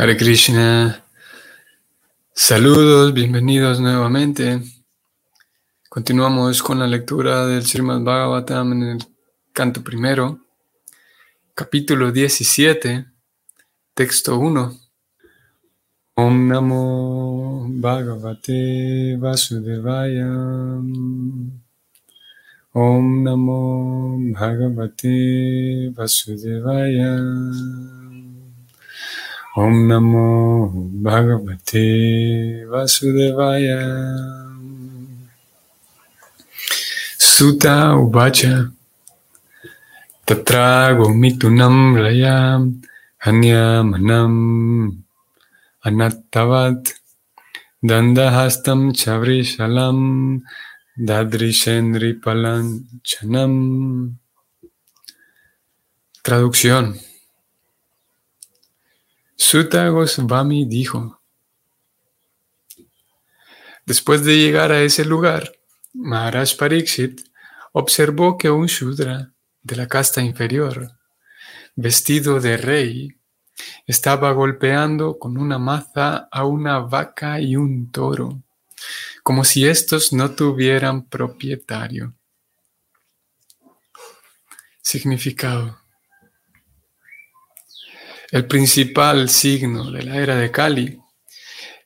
Hare Krishna. Saludos, bienvenidos nuevamente. Continuamos con la lectura del Srimad Bhagavatam en el canto primero, capítulo 17, texto 1. Om Namo Bhagavate Vasudevaya. Om Namo Bhagavate Vasudevaya. Om Namo Bhagavate Vasudevaya. Sutta Uvacha Tatra Gomitunam Rayam Manam Anattavat Dandahastam Chavrishalam Dadrishendri Chanam Traducción Sutta Goswami dijo, Después de llegar a ese lugar, Maharaj Pariksit observó que un Shudra de la casta inferior, vestido de rey, estaba golpeando con una maza a una vaca y un toro, como si estos no tuvieran propietario. Significado. El principal signo de la era de Kali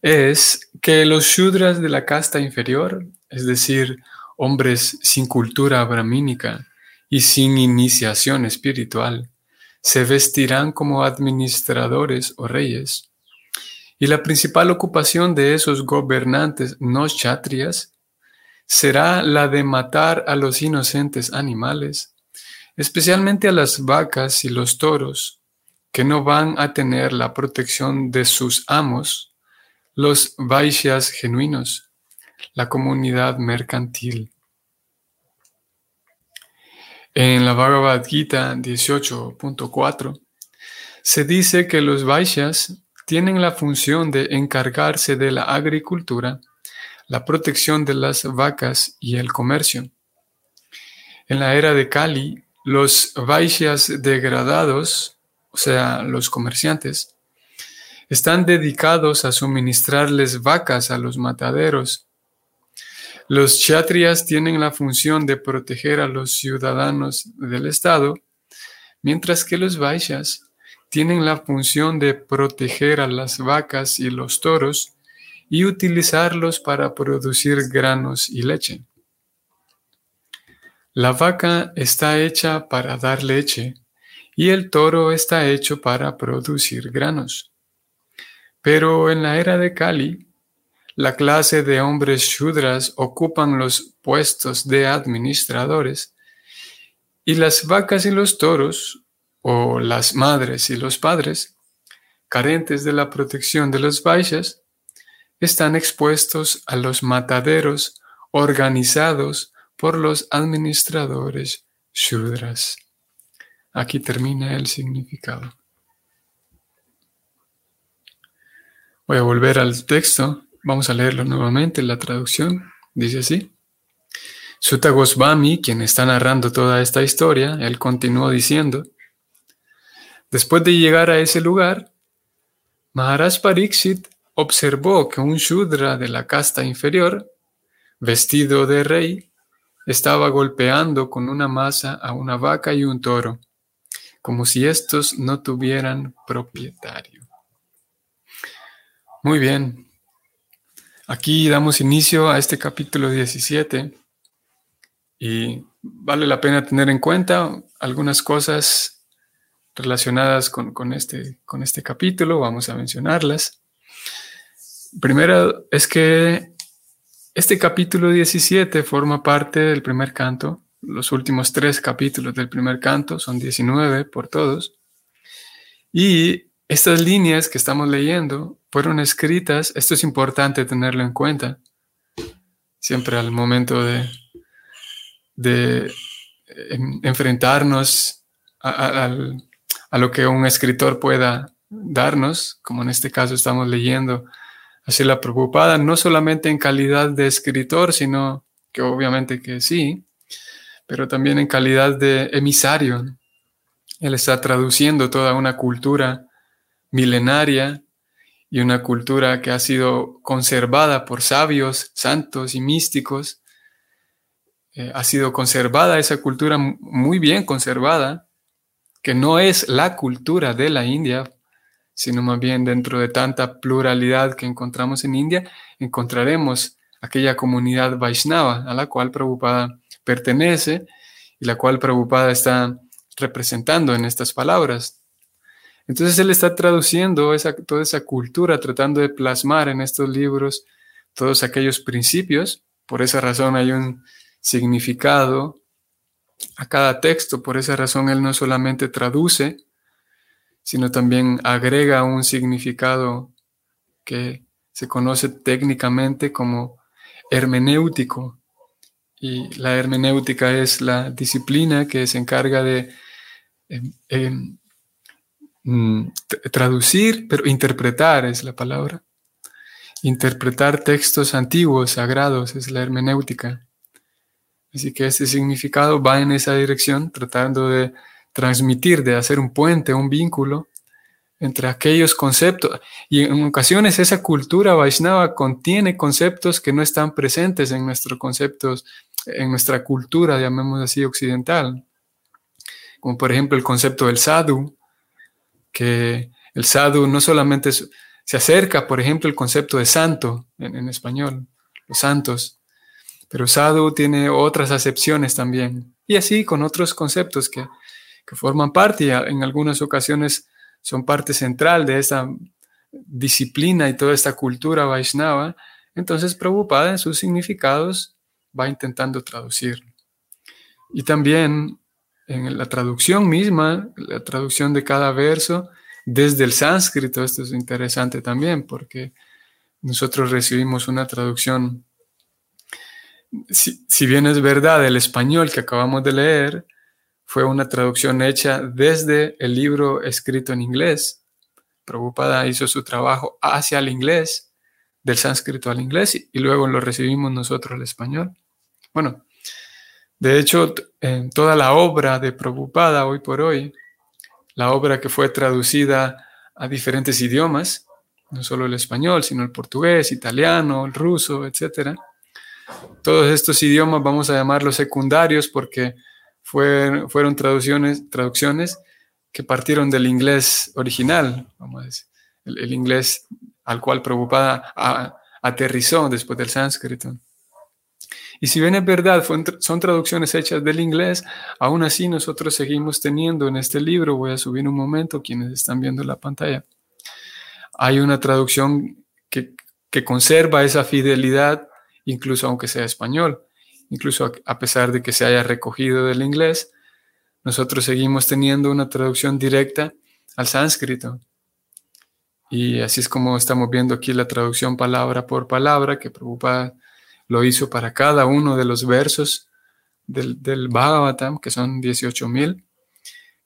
es que los shudras de la casta inferior, es decir, hombres sin cultura brahmínica y sin iniciación espiritual, se vestirán como administradores o reyes. Y la principal ocupación de esos gobernantes no chatrias será la de matar a los inocentes animales, especialmente a las vacas y los toros, que no van a tener la protección de sus amos, los Vaishyas genuinos, la comunidad mercantil. En la Bhagavad Gita 18.4 se dice que los Vaishyas tienen la función de encargarse de la agricultura, la protección de las vacas y el comercio. En la era de Kali, los Vaishyas degradados o sea, los comerciantes, están dedicados a suministrarles vacas a los mataderos. Los chatrias tienen la función de proteger a los ciudadanos del Estado, mientras que los vaishyas tienen la función de proteger a las vacas y los toros y utilizarlos para producir granos y leche. La vaca está hecha para dar leche y el toro está hecho para producir granos. Pero en la era de Kali, la clase de hombres shudras ocupan los puestos de administradores y las vacas y los toros, o las madres y los padres, carentes de la protección de los vaishyas, están expuestos a los mataderos organizados por los administradores shudras. Aquí termina el significado. Voy a volver al texto. Vamos a leerlo nuevamente. La traducción dice así. Sutta Goswami, quien está narrando toda esta historia, él continuó diciendo, después de llegar a ese lugar, Maharaj Pariksit observó que un Shudra de la casta inferior, vestido de rey, estaba golpeando con una masa a una vaca y un toro como si estos no tuvieran propietario. Muy bien. Aquí damos inicio a este capítulo 17 y vale la pena tener en cuenta algunas cosas relacionadas con, este, con este capítulo. Vamos a mencionarlas. Primero es que este capítulo 17 forma parte del primer canto los últimos tres capítulos del primer canto, son 19 por todos. Y estas líneas que estamos leyendo fueron escritas, esto es importante tenerlo en cuenta, siempre al momento de, de enfrentarnos a, a, lo que un escritor pueda darnos, como en este caso estamos leyendo así la preocupada, no solamente en calidad de escritor, sino que obviamente que sí, pero también en calidad de emisario. Él está traduciendo toda una cultura milenaria y una cultura que ha sido conservada por sabios, santos y místicos. Eh, ha sido conservada esa cultura muy bien conservada, que no es la cultura de la India, sino más bien dentro de tanta pluralidad que encontramos en India, encontraremos aquella comunidad Vaishnava a la cual Prabhupada pertenece y la cual Prabhupada está representando en estas palabras. Entonces él está traduciendo toda esa cultura, tratando de plasmar en estos libros todos aquellos principios. Por esa razón hay un significado a cada texto. Por esa razón él no solamente traduce, sino también agrega un significado que se conoce técnicamente como hermenéutico. Y la hermenéutica es la disciplina que se encarga de em, em, Mm, traducir, pero interpretar es la palabra. Interpretar textos antiguos, sagrados, es la hermenéutica. Así que ese significado va en esa dirección, tratando de transmitir, de hacer un puente, un vínculo entre aquellos conceptos. Y en ocasiones esa cultura Vaishnava contiene conceptos que no están presentes en nuestros conceptos, en nuestra cultura, llamemos así, occidental. Como por ejemplo el concepto del sadhu, que el sadhu no solamente se acerca, por ejemplo, el concepto de santo en, español, los santos, pero sadhu tiene otras acepciones también. Y así con otros conceptos que, forman parte y en algunas ocasiones son parte central de esta disciplina y toda esta cultura Vaishnava. Entonces Prabhupada en sus significados va intentando traducir. Y también en la traducción misma, la traducción de cada verso desde el sánscrito. Esto es interesante también porque nosotros recibimos una traducción, si, bien es verdad, el español que acabamos de leer fue una traducción hecha desde el libro escrito en inglés. Prabhupada hizo su trabajo hacia el inglés, del sánscrito al inglés, y luego lo recibimos nosotros al español. Bueno, de hecho, en toda la obra de Prabhupada hoy por hoy, la obra que fue traducida a diferentes idiomas, no solo el español, sino el portugués, italiano, el ruso, etc. Todos estos idiomas vamos a llamarlos secundarios porque fueron, traducciones, traducciones que partieron del inglés original, vamos a decir, el, inglés al cual Prabhupada aterrizó después del sánscrito. Y si bien es verdad, son traducciones hechas del inglés, aún así nosotros seguimos teniendo en este libro, voy a subir un momento quienes están viendo la pantalla, hay una traducción que, conserva esa fidelidad, incluso aunque sea español, incluso a, pesar de que se haya recogido del inglés, nosotros seguimos teniendo una traducción directa al sánscrito. Y así es como estamos viendo aquí la traducción palabra por palabra que preocupa lo hizo para cada uno de los versos del, Bhagavatam, que son 18.000.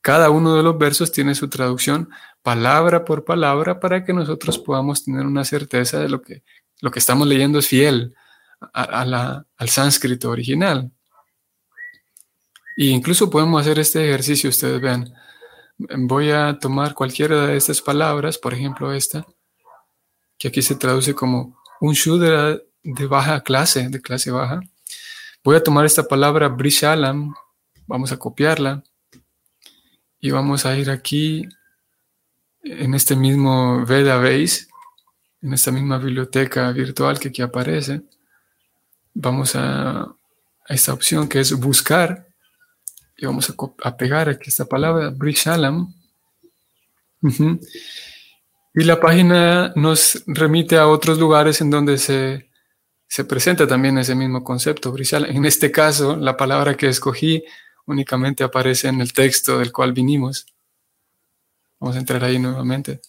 Cada uno de los versos tiene su traducción palabra por palabra para que nosotros podamos tener una certeza de lo que, lo que estamos leyendo es fiel al sánscrito original. E incluso podemos hacer este ejercicio, ustedes ven. Voy a tomar cualquiera de estas palabras, por ejemplo esta, que aquí se traduce como un Shudra de baja clase, de clase baja. Voy a tomar esta palabra Brishalam, vamos a copiarla y vamos a ir aquí en este mismo Veda Base, en esta misma biblioteca virtual que aquí aparece. Vamos a, esta opción que es buscar y vamos a, pegar aquí esta palabra Brishalam. Y la página nos remite a otros lugares en donde se se presenta también ese mismo concepto, Brishal. En este caso, la palabra que escogí únicamente aparece en el texto del cual vinimos. Vamos a entrar ahí nuevamente.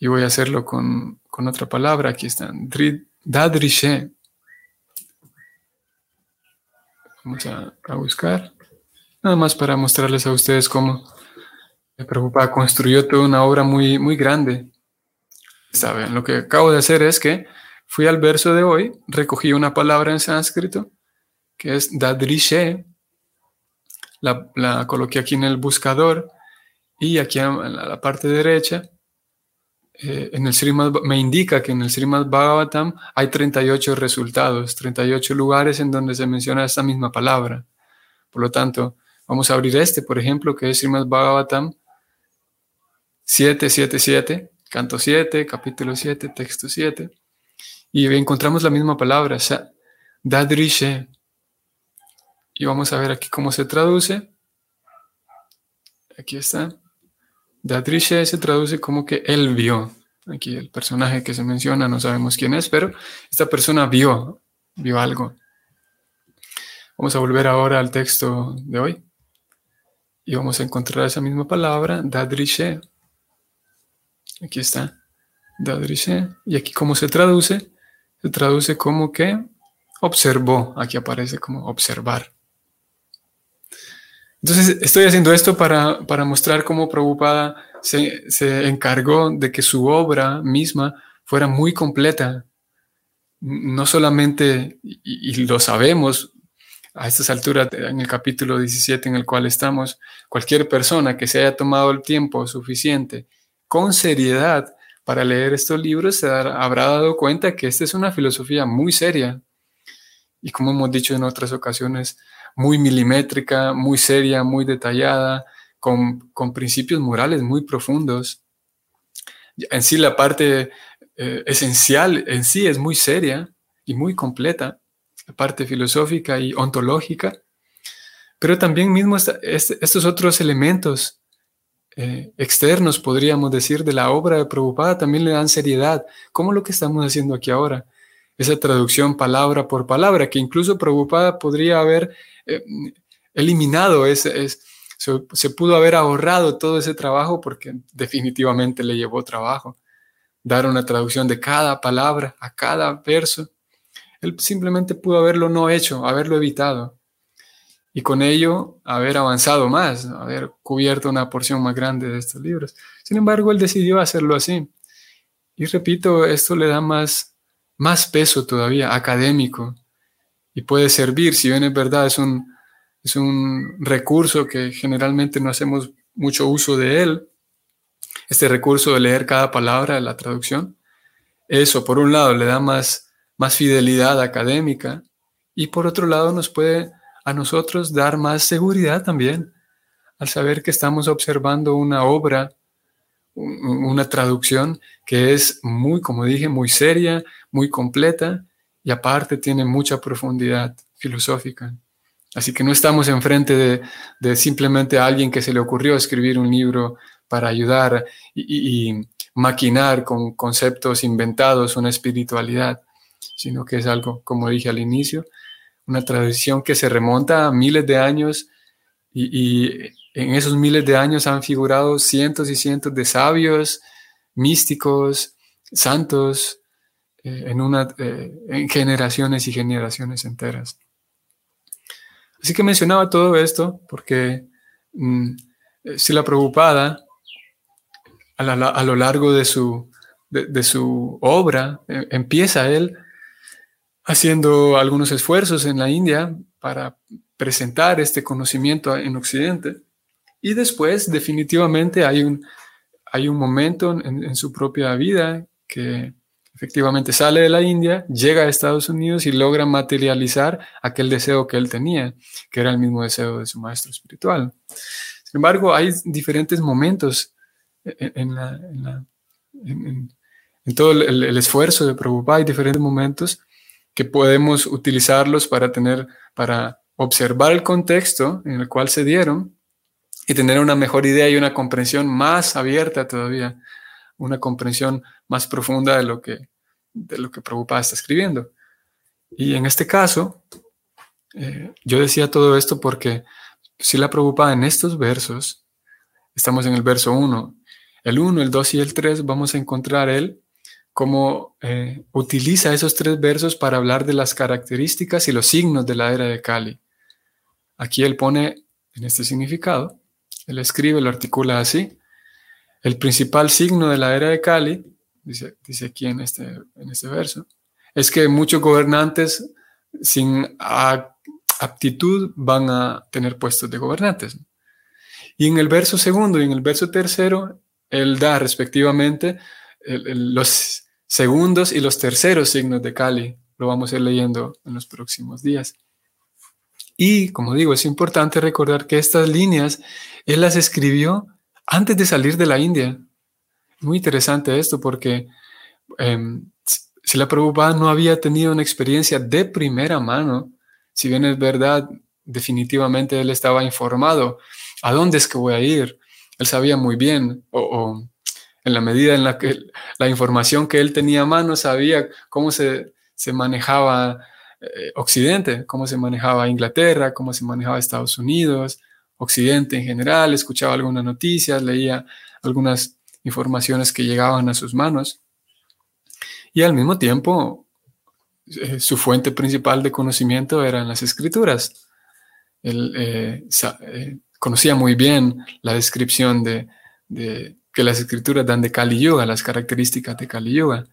Y voy a hacerlo con, otra palabra. Aquí está. Dadrishe. Vamos a, buscar. Nada más para mostrarles a ustedes cómo preocupa construyó toda una obra muy, muy grande. Saben, lo que acabo de hacer es que Fui al verso de hoy, recogí una palabra en sánscrito, que es dadrishe, la, coloqué aquí en el buscador y aquí en la parte derecha eh, en el Srimad, me indica que en el Srimad Bhagavatam hay 38 resultados, 38 lugares en donde se menciona esta misma palabra. Por lo tanto, vamos a abrir este, por ejemplo, que es Srimad Bhagavatam 777, canto 7, capítulo 7, texto 7, y encontramos la misma palabra, dadrishe. Y vamos a ver aquí cómo se traduce. Aquí está. Dadrishe se traduce como que él vio. Aquí el personaje que se menciona, no sabemos quién es, pero esta persona vio, vio algo. Vamos a volver ahora al texto de hoy. Y vamos a encontrar esa misma palabra, dadrishe. Aquí está, dadrishe. Y aquí cómo se traduce, se traduce como que observó. Aquí aparece como observar. Entonces, estoy haciendo esto para, mostrar cómo Prabhupada se, se, encargó de que su obra misma fuera muy completa. No solamente, y, lo sabemos a estas alturas, en el capítulo 17 en el cual estamos, cualquier persona que se haya tomado el tiempo suficiente con seriedad para leer estos libros se habrá dado cuenta que esta es una filosofía muy seria. Y como hemos dicho en otras ocasiones, muy milimétrica, muy seria, muy detallada, con, principios morales muy profundos. En sí la parte eh, esencial en sí es muy seria y muy completa, la parte filosófica y ontológica, pero también mismo estos otros elementos eh, externos, podríamos decir, de la obra de Prabhupada también le dan seriedad, como lo que estamos haciendo aquí ahora. Esa traducción palabra por palabra, que incluso Prabhupada podría haber eh, eliminado, ese, se, pudo haber ahorrado todo ese trabajo porque definitivamente le llevó trabajo. Dar una traducción de cada palabra a cada verso. Él simplemente pudo haberlo no hecho, haberlo evitado. Y con ello haber avanzado más, haber cubierto una porción más grande de estos libros. Sin embargo, él decidió hacerlo así. Y repito, esto le da más, más peso todavía académico y puede servir, si bien es verdad, es un, es un recurso que generalmente no hacemos mucho uso de él, este recurso de leer cada palabra de la traducción. Eso, por un lado, le da más, más fidelidad académica y por otro lado nos puede a nosotros dar más seguridad también al saber que estamos observando una obra, una traducción que es muy, como dije, muy seria, muy completa y aparte tiene mucha profundidad filosófica. Así que no estamos enfrente de, de simplemente alguien que se le ocurrió escribir un libro para ayudar y, maquinar con conceptos inventados una espiritualidad, sino que es algo, como dije al inicio, una tradición que se remonta a miles de años y, en esos miles de años han figurado cientos y cientos de sabios, místicos, santos, eh, en, una, eh, en generaciones y generaciones enteras. Así que mencionaba todo esto porque mm, eh, si la preocupada a, lo largo de su, de, su obra empieza él haciendo algunos esfuerzos en la India para presentar este conocimiento en Occidente y después definitivamente hay un, hay un momento en su propia vida que Efectivamente, sale de la India, llega a Estados Unidos y logra materializar aquel deseo que él tenía, que era el mismo deseo de su maestro espiritual. Sin embargo, hay diferentes momentos en, todo el, esfuerzo de Prabhupada, hay diferentes momentos que podemos utilizarlos para tener, para observar el contexto en el cual se dieron y tener una mejor idea y una comprensión más abierta todavía, una comprensión más profunda de lo que de lo que Prabhupada está escribiendo. Y en este caso, eh, yo decía todo esto porque si la Prabhupada en estos versos, estamos en el verso 1, el 1, el 2 y el 3, vamos a encontrar él cómo eh, utiliza esos tres versos para hablar de las características y los signos de la era de Kali. Aquí él pone en este significado, él escribe, lo articula así, el principal signo de la era de Kali dice, dice aquí en este, en este verso, es que muchos gobernantes sin aptitud van a tener puestos de gobernantes. Y en el verso segundo y en el verso tercero, él da respectivamente los segundos y los terceros signos de Kali. Lo vamos a ir leyendo en los próximos días. Y, como digo, es importante recordar que estas líneas él las escribió antes de salir de la India. Muy interesante esto porque eh, si la Prabhupada no había tenido una experiencia de primera mano, si bien es verdad, definitivamente él estaba informado a dónde es que voy a ir. Él sabía muy bien, o, en la medida en la que la información que él tenía a mano sabía cómo se, manejaba eh, Occidente, cómo se manejaba Inglaterra, cómo se manejaba Estados Unidos, Occidente en general, escuchaba algunas noticias, leía algunas informaciones que llegaban a sus manos. Y al mismo tiempo, eh, su fuente principal de conocimiento eran las escrituras. Él eh, eh, conocía muy bien la descripción de, que las escrituras dan de Kali Yuga, las características de Kali Yuga.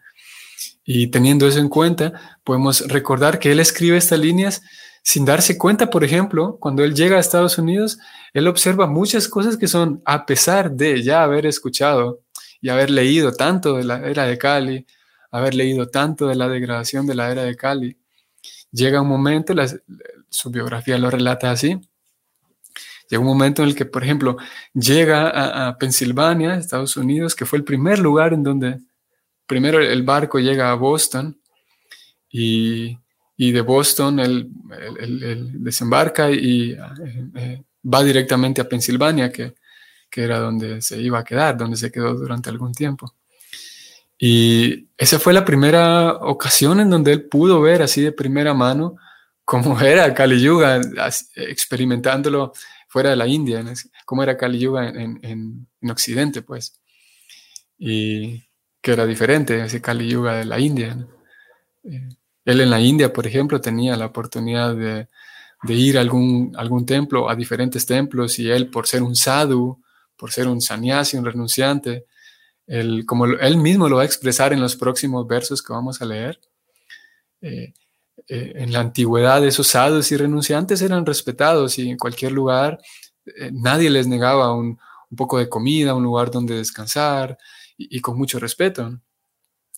Y teniendo eso en cuenta, podemos recordar que él escribe estas líneas sin darse cuenta, por ejemplo, cuando él llega a Estados Unidos, él observa muchas cosas que son, a pesar de ya haber escuchado y haber leído tanto de la era de Cali, haber leído tanto de la degradación de la era de Cali, llega un momento, su biografía lo relata así, llega un momento en el que, por ejemplo, llega a, Pensilvania, Estados Unidos, que fue el primer lugar en donde primero el barco llega a Boston y, de Boston él, desembarca y eh, eh, va directamente a Pensilvania, que, que era donde se iba a quedar, donde se quedó durante algún tiempo. Y esa fue la primera ocasión en donde él pudo ver así de primera mano cómo era Kali Yuga, experimentándolo fuera de la India, cómo era Kali Yuga en, en, Occidente, pues. Y que era diferente ese Kali Yuga de la India. Eh, él en la India, por ejemplo, tenía la oportunidad de, de ir a algún, algún templo, a diferentes templos, y él, por ser un sadhu, por ser un sannyasi, un renunciante, como él mismo lo va a expresar en los próximos versos que vamos a leer, eh, eh, en la antigüedad esos sadhus y renunciantes eran respetados y en cualquier lugar eh, nadie les negaba un, poco de comida, un lugar donde descansar y, con mucho respeto.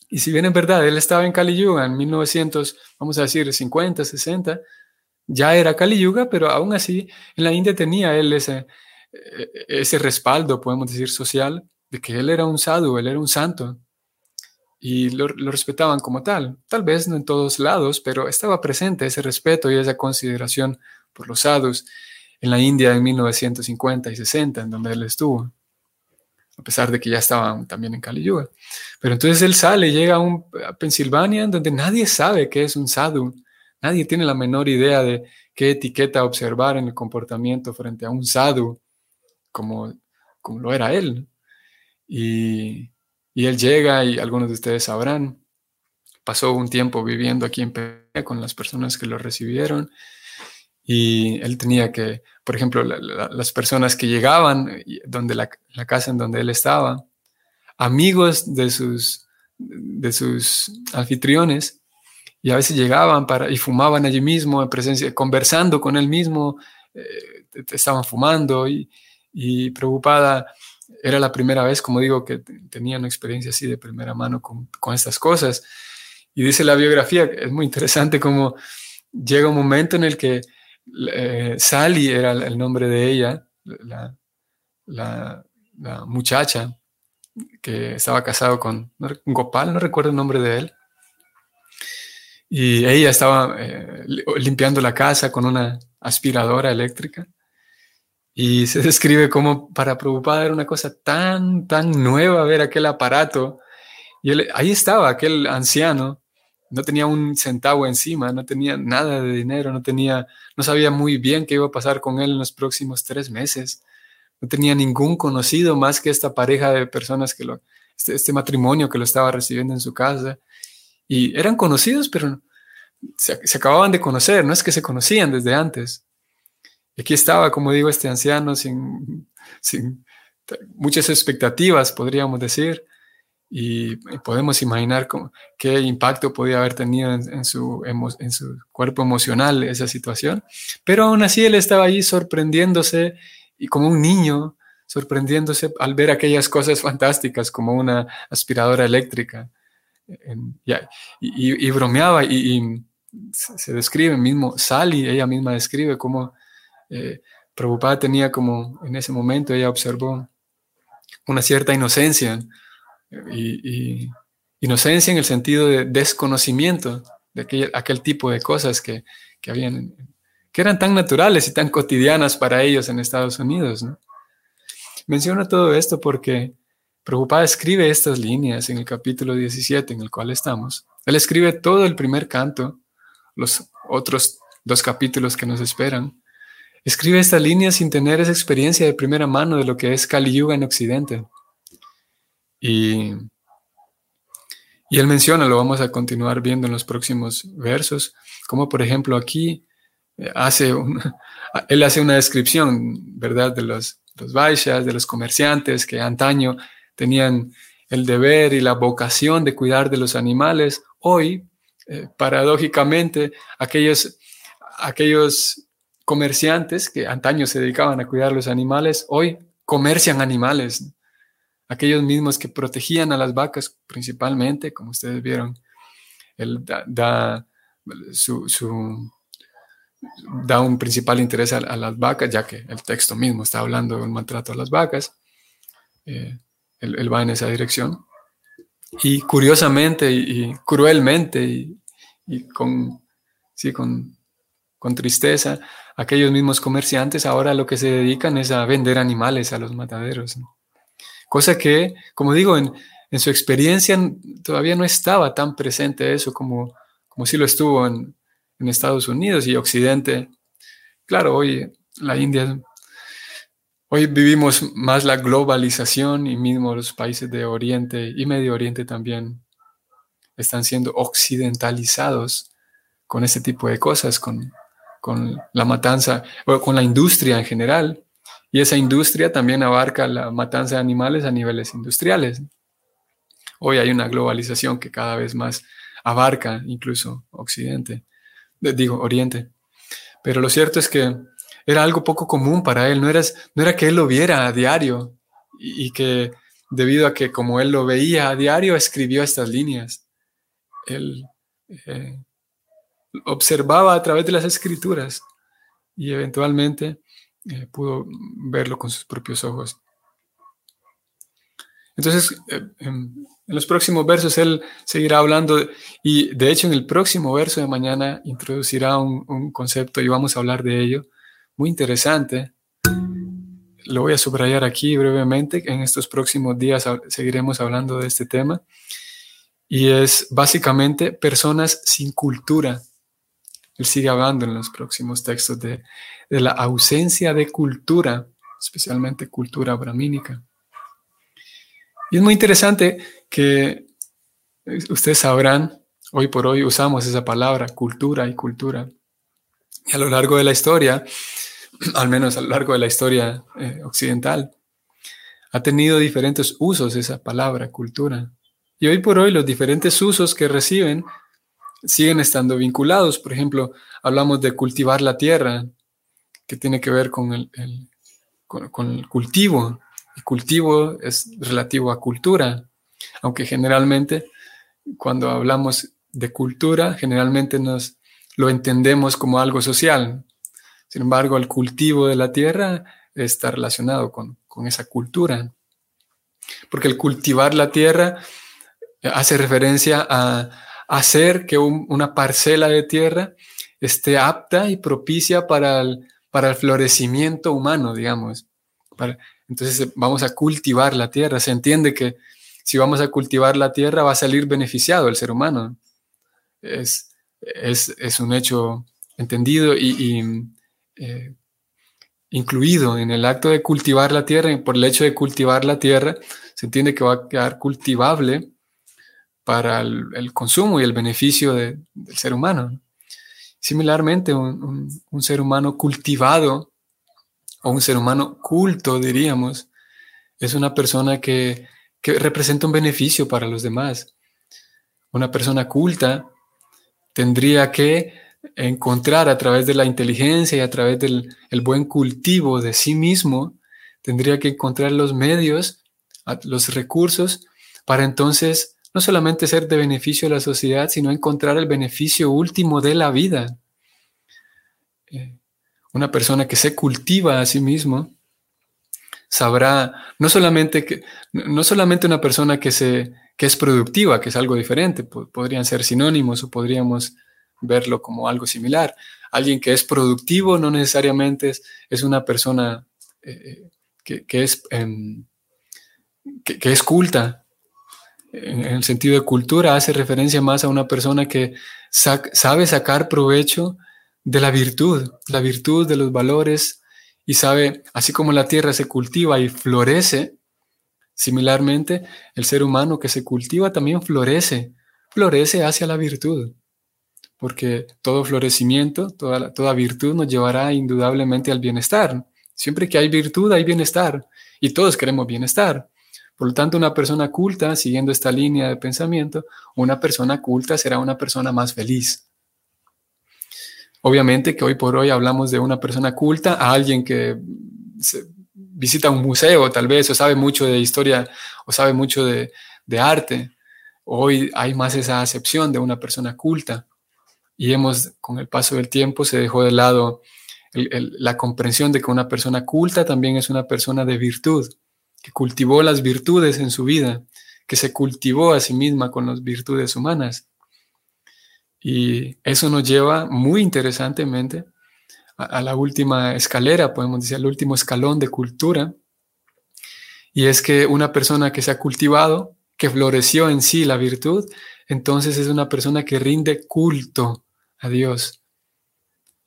Y si bien es verdad, él estaba en Kali Yuga en 1900, vamos a decir 50, 60, ya era Kali Yuga, pero aún así en la India tenía él ese, ese respaldo, podemos decir, social de que él era un sadhu, él era un santo, y lo, respetaban como tal. Tal vez no en todos lados, pero estaba presente ese respeto y esa consideración por los sadhus en la India en 1950 y 60, en donde él estuvo, a pesar de que ya estaban también en Kali Yuga. Pero entonces él sale, llega a, un, Pensilvania, donde nadie sabe qué es un sadhu, nadie tiene la menor idea de qué etiqueta observar en el comportamiento frente a un sadhu, como, como lo era él. Y, él llega y algunos de ustedes sabrán, pasó un tiempo viviendo aquí en Peña con las personas que lo recibieron y él tenía que, por ejemplo, las personas que llegaban donde la, casa en donde él estaba, amigos de sus, de sus anfitriones, y a veces llegaban para, y fumaban allí mismo, en presencia, conversando con él mismo, eh, estaban fumando y, y preocupada era la primera vez, como digo, que tenía una experiencia así de primera mano con, estas cosas. Y dice la biografía, es muy interesante como llega un momento en el que eh, Sally era el nombre de ella, la, muchacha que estaba casado con Gopal, no recuerdo el nombre de él. Y ella estaba eh, limpiando la casa con una aspiradora eléctrica. Y se describe como para Prabhupada era una cosa tan, tan nueva ver aquel aparato. Y ahí estaba aquel anciano, no tenía un centavo encima, no tenía nada de dinero, no tenía, no sabía muy bien qué iba a pasar con él en los próximos tres meses. No tenía ningún conocido más que esta pareja de personas que lo, este, este matrimonio que lo estaba recibiendo en su casa. Y eran conocidos, pero se, se acababan de conocer, no es que se conocían desde antes. Aquí estaba, como digo, este anciano sin, sin muchas expectativas, podríamos decir, y, podemos imaginar qué impacto podía haber tenido en, su, en su cuerpo emocional esa situación. Pero aún así él estaba allí sorprendiéndose y como un niño, sorprendiéndose al ver aquellas cosas fantásticas como una aspiradora eléctrica. y, bromeaba y, se describe mismo, Sally, ella misma describe cómo eh, tenía como en ese momento, ella observó una cierta inocencia y, inocencia en el sentido de desconocimiento de aquel, aquel tipo de cosas que, que, habían, que eran tan naturales y tan cotidianas para ellos en Estados Unidos. ¿no? Menciono todo esto porque Prabhupada escribe estas líneas en el capítulo 17 en el cual estamos. Él escribe todo el primer canto, los otros dos capítulos que nos esperan. Escribe estas líneas sin tener esa experiencia de primera mano de lo que es Kali Yuga en Occidente. Y, y él menciona, lo vamos a continuar viendo en los próximos versos, como por ejemplo aquí eh, hace él hace una descripción, ¿verdad?, de los, los de los comerciantes que antaño tenían el deber y la vocación de cuidar de los animales. Hoy, eh, paradójicamente, aquellos, aquellos comerciantes que antaño se dedicaban a cuidar los animales, hoy comercian animales. Aquellos mismos que protegían a las vacas principalmente, como ustedes vieron, él da, un principal interés a, las vacas, ya que el texto mismo está hablando de un maltrato a las vacas. Eh, él, va en esa dirección. Y curiosamente y, cruelmente y, con, sí, con, con, tristeza, aquellos mismos comerciantes ahora lo que se dedican es a vender animales a los mataderos. Cosa que, como digo, en, su experiencia todavía no estaba tan presente eso como, como sí lo estuvo en, en Estados Unidos y Occidente. Claro, hoy la India, hoy vivimos más la globalización y mismo los países de Oriente y Medio Oriente también están siendo occidentalizados con este tipo de cosas, con, con la matanza, o con la industria en general. Y esa industria también abarca la matanza de animales a niveles industriales. Hoy hay una globalización que cada vez más abarca incluso Occidente digo, Oriente. Pero lo cierto es que era algo poco común para él, no era, no era que él lo viera a diario y, que debido a que como él lo veía a diario, escribió estas líneas. Él eh, observaba a través de las escrituras y eventualmente eh, pudo verlo con sus propios ojos. Entonces, eh, en los próximos versos él seguirá hablando y de hecho en el próximo verso de mañana introducirá un, concepto y vamos a hablar de ello. Muy interesante. Lo voy a subrayar aquí brevemente. En estos próximos días seguiremos hablando de este tema. Y es básicamente personas sin cultura. Él sigue hablando en los próximos textos de, la ausencia de cultura, especialmente cultura brahmínica. Y es muy interesante que ustedes sabrán, hoy por hoy usamos esa palabra, cultura y cultura. Y a lo largo de la historia, al menos a lo largo de la historia eh, occidental, ha tenido diferentes usos esa palabra, cultura. Y hoy por hoy los diferentes usos que reciben siguen estando vinculados. Por ejemplo, hablamos de cultivar la tierra, que tiene que ver con el, con el cultivo, el cultivo es relativo a cultura, aunque generalmente cuando hablamos de cultura, generalmente nos lo entendemos como algo social. Sin embargo, el cultivo de la tierra está relacionado con, esa cultura. Porque el cultivar la tierra hace referencia a hacer que una parcela de tierra esté apta y propicia para el, para el florecimiento humano, digamos. Para, entonces eh, vamos a cultivar la tierra. Se entiende que si vamos a cultivar la tierra va a salir beneficiado el ser humano. Es, es, un hecho entendido y, eh, incluido en el acto de cultivar la tierra. Por el hecho de cultivar la tierra, se entiende que va a quedar cultivable para el, consumo y el beneficio del ser humano. Similarmente, un, un ser humano cultivado o un ser humano culto, diríamos, es una persona que, representa un beneficio para los demás. Una persona culta tendría que encontrar a través de la inteligencia y a través del buen cultivo de sí mismo, tendría que encontrar los medios, los recursos, para entonces no solamente ser de beneficio a la sociedad, sino encontrar el beneficio último de la vida. Eh, una persona que se cultiva a sí mismo sabrá, no solamente, que, no solamente una persona que, se, que es productiva, que es algo diferente, podrían ser sinónimos o podríamos verlo como algo similar. Alguien que es productivo no necesariamente es, una persona eh, que, es, em, que, es culta. En, el sentido de cultura hace referencia más a una persona que sabe sacar provecho de la virtud, la virtud de los valores y sabe, así como la tierra se cultiva y florece, similarmente el ser humano que se cultiva también florece, florece hacia la virtud, porque todo florecimiento, toda, virtud nos llevará indudablemente al bienestar. Siempre que hay virtud hay bienestar y todos queremos bienestar. Por lo tanto, una persona culta, siguiendo esta línea de pensamiento, una persona culta será una persona más feliz. Obviamente que hoy por hoy hablamos de una persona culta a alguien que visita un museo tal vez o sabe mucho de historia o sabe mucho de, arte. Hoy hay más esa acepción de una persona culta y hemos, con el paso del tiempo, se dejó de lado la comprensión de que una persona culta también es una persona de virtud, que cultivó las virtudes en su vida, que se cultivó a sí misma con las virtudes humanas. Y eso nos lleva muy interesantemente a, la última escalera, podemos decir, al último escalón de cultura. Y es que una persona que se ha cultivado, que floreció en sí la virtud, entonces es una persona que rinde culto a Dios.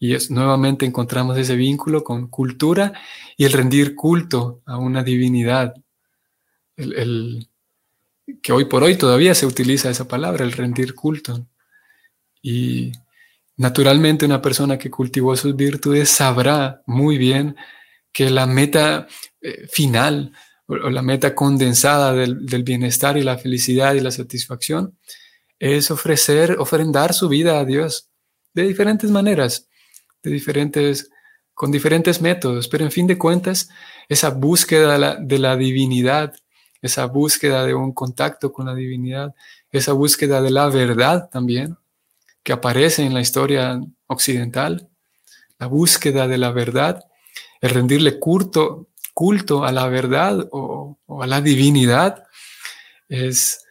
Y es, nuevamente encontramos ese vínculo con cultura y el rendir culto a una divinidad. el, que hoy por hoy todavía se utiliza esa palabra, el rendir culto. Y naturalmente una persona que cultivó sus virtudes sabrá muy bien que la meta eh, final o, la meta condensada del, bienestar y la felicidad y la satisfacción es ofrecer, ofrendar su vida a Dios de diferentes maneras, de diferentes, con diferentes métodos, pero en fin de cuentas, esa búsqueda de la, divinidad, esa búsqueda de un contacto con la divinidad, esa búsqueda de la verdad también, que aparece en la historia occidental, la búsqueda de la verdad, el rendirle culto, culto a la verdad o, a la divinidad, es,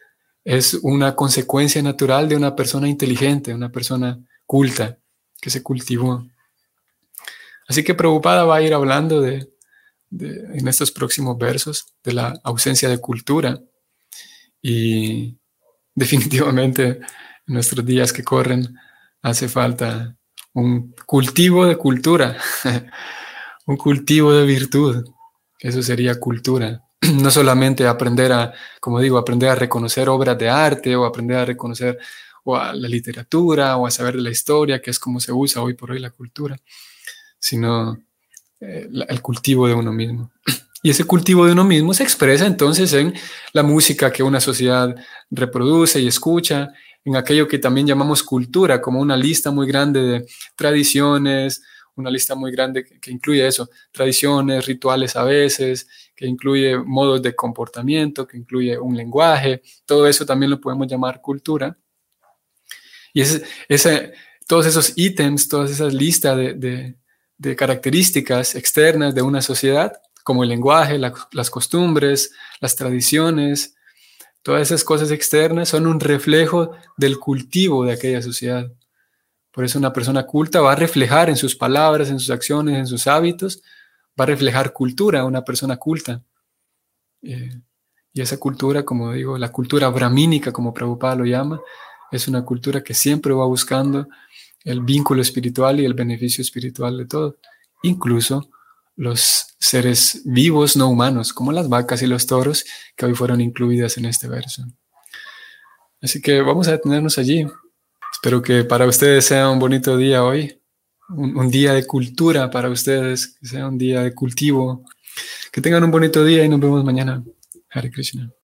es una consecuencia natural de una persona inteligente, una persona culta, que se cultivó. Así que Preocupada va a ir hablando de, en estos próximos versos de la ausencia de cultura y definitivamente en nuestros días que corren hace falta un cultivo de cultura, un cultivo de virtud. Eso sería cultura. No solamente aprender a, como digo, aprender a reconocer obras de arte o aprender a reconocer o a la literatura o a saber la historia, que es como se usa hoy por hoy la cultura, sino eh, el cultivo de uno mismo. Y ese cultivo de uno mismo se expresa entonces en la música que una sociedad reproduce y escucha, en aquello que también llamamos cultura, como una lista muy grande de tradiciones, una lista muy grande que, incluye eso, tradiciones, rituales a veces, que incluye modos de comportamiento, que incluye un lenguaje, todo eso también lo podemos llamar cultura. Y ese, todos esos ítems, todas esas listas de, características externas de una sociedad, como el lenguaje, las costumbres, las tradiciones, Todas esas cosas externas son un reflejo del cultivo de aquella sociedad. Por eso una persona culta va a reflejar en sus palabras, en sus acciones, en sus hábitos, va a reflejar cultura, una persona culta. Eh, y esa cultura, como digo, la cultura brahmínica, como Prabhupada lo llama, es una cultura que siempre va buscando el vínculo espiritual y el beneficio espiritual de todo, incluso los seres vivos no humanos, como las vacas y los toros, que hoy fueron incluidas en este verso. Así que vamos a detenernos allí. Espero que para ustedes sea un bonito día hoy, un, día de cultura para ustedes, que sea un día de cultivo. Que tengan un bonito día y nos vemos mañana. Hare Krishna.